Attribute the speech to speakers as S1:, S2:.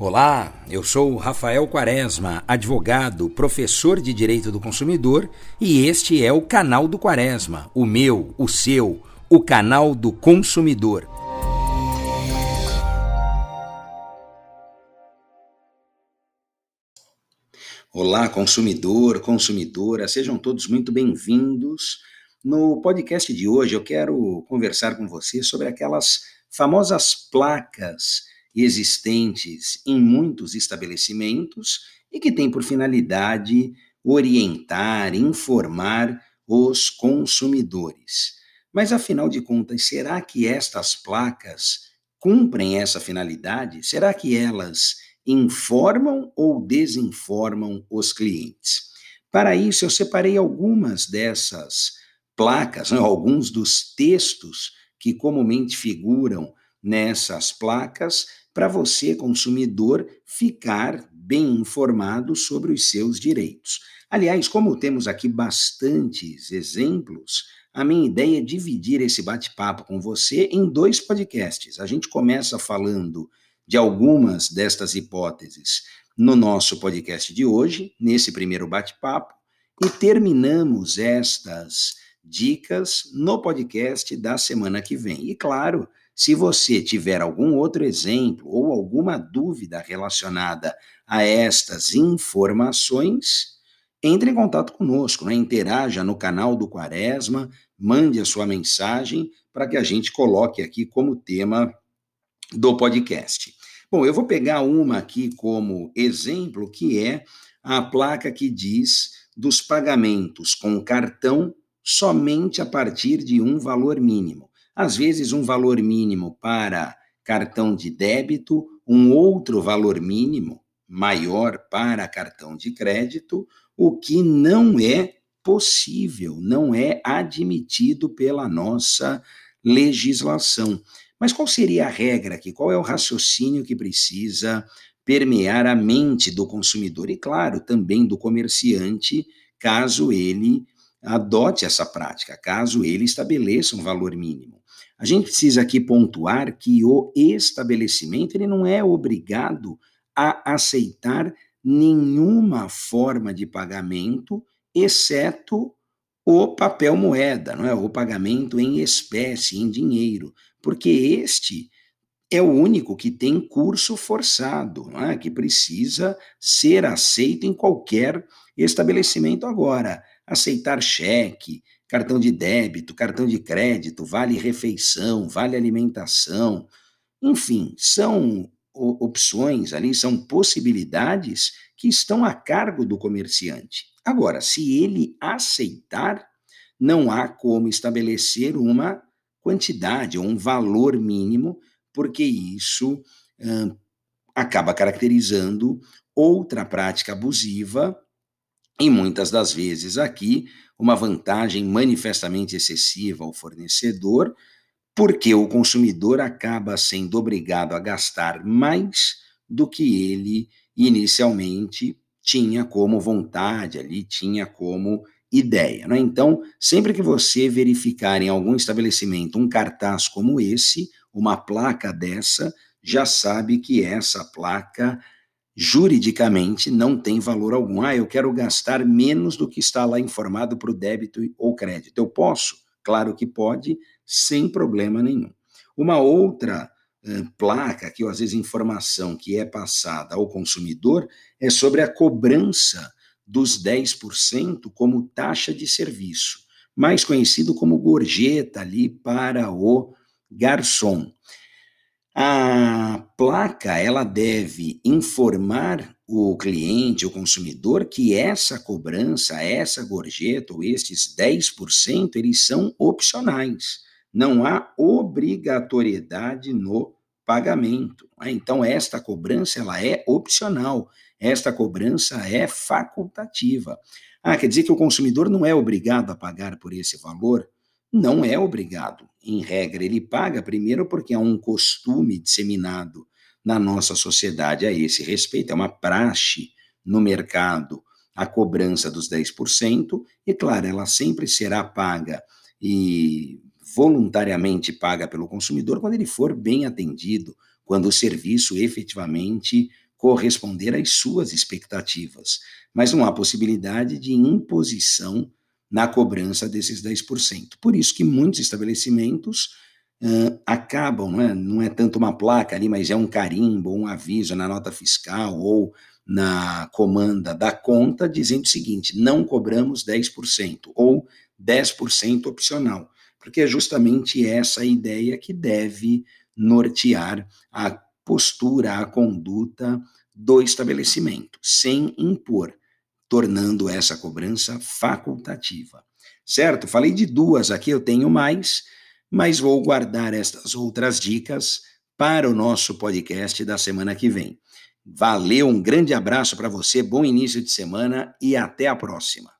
S1: Olá, eu sou Rafael Quaresma, advogado, professor de Direito do Consumidor, e este é o canal do Quaresma, o meu, o seu, o canal do consumidor. Olá, consumidor, consumidora, sejam todos muito bem-vindos. No podcast de hoje eu quero conversar com você sobre aquelas famosas placas existentes em muitos estabelecimentos e que têm por finalidade orientar, informar os consumidores. Mas afinal de contas, será que estas placas cumprem essa finalidade? Será que elas informam ou desinformam os clientes? Para isso, eu separei algumas dessas placas, né, alguns dos textos que comumente figuram nessas placas para você, consumidor, ficar bem informado sobre os seus direitos. Aliás, como temos aqui bastantes exemplos, a minha ideia é dividir esse bate-papo com você em dois podcasts. A gente começa falando de algumas destas hipóteses no nosso podcast de hoje, nesse primeiro bate-papo, e terminamos estas dicas no podcast da semana que vem. E claro, se você tiver algum outro exemplo ou alguma dúvida relacionada a estas informações, entre em contato conosco, né? interaja no canal do Quaresma, mande a sua mensagem para que a gente coloque aqui como tema do podcast. Bom, eu vou pegar uma aqui como exemplo, que é a placa que diz dos pagamentos com cartão somente a partir de um valor mínimo às vezes um valor mínimo para cartão de débito, um outro valor mínimo maior para cartão de crédito, o que não é possível, não é admitido pela nossa legislação. Mas qual seria a regra aqui? Qual é o raciocínio que precisa permear a mente do consumidor e, claro, também do comerciante, caso ele adote essa prática, caso ele estabeleça um valor mínimo? A gente precisa aqui pontuar que o estabelecimento ele não é obrigado a aceitar nenhuma forma de pagamento, exceto o papel moeda, não é? O pagamento em espécie, em dinheiro, porque este é o único que tem curso forçado, é? que precisa ser aceito em qualquer estabelecimento agora. Aceitar cheque, cartão de débito, cartão de crédito, vale refeição, vale alimentação. Enfim, são opções ali, são possibilidades que estão a cargo do comerciante. Agora, se ele aceitar, não há como estabelecer uma quantidade ou um valor mínimo, porque isso hum, acaba caracterizando outra prática abusiva e muitas das vezes aqui uma vantagem manifestamente excessiva ao fornecedor, porque o consumidor acaba sendo obrigado a gastar mais do que ele inicialmente tinha como vontade ali, tinha como ideia. Né? Então, sempre que você verificar em algum estabelecimento um cartaz como esse, uma placa dessa, já sabe que essa placa juridicamente não tem valor algum. Ah, eu quero gastar menos do que está lá informado para o débito ou crédito. Eu posso? Claro que pode, sem problema nenhum. Uma outra eh, placa, que às vezes informação que é passada ao consumidor, é sobre a cobrança dos 10% como taxa de serviço, mais conhecido como gorjeta ali para o garçom. A placa ela deve informar o cliente, o consumidor, que essa cobrança, essa gorjeta ou estes 10%, eles são opcionais. Não há obrigatoriedade no pagamento. Né? Então, esta cobrança ela é opcional, esta cobrança é facultativa. Ah, quer dizer que o consumidor não é obrigado a pagar por esse valor? Não é obrigado. Em regra, ele paga primeiro porque há um costume disseminado na nossa sociedade a esse respeito, é uma praxe no mercado a cobrança dos 10%, e claro, ela sempre será paga e voluntariamente paga pelo consumidor quando ele for bem atendido, quando o serviço efetivamente corresponder às suas expectativas, mas não há possibilidade de imposição na cobrança desses 10%. Por isso que muitos estabelecimentos uh, acabam, né, não é tanto uma placa ali, mas é um carimbo, um aviso na nota fiscal ou na comanda da conta dizendo o seguinte: não cobramos 10% ou 10% opcional, porque é justamente essa ideia que deve nortear a postura, a conduta do estabelecimento, sem impor, tornando essa cobrança facultativa. Certo? Falei de duas aqui, eu tenho mais, mas vou guardar estas outras dicas para o nosso podcast da semana que vem. Valeu, um grande abraço para você, bom início de semana e até a próxima.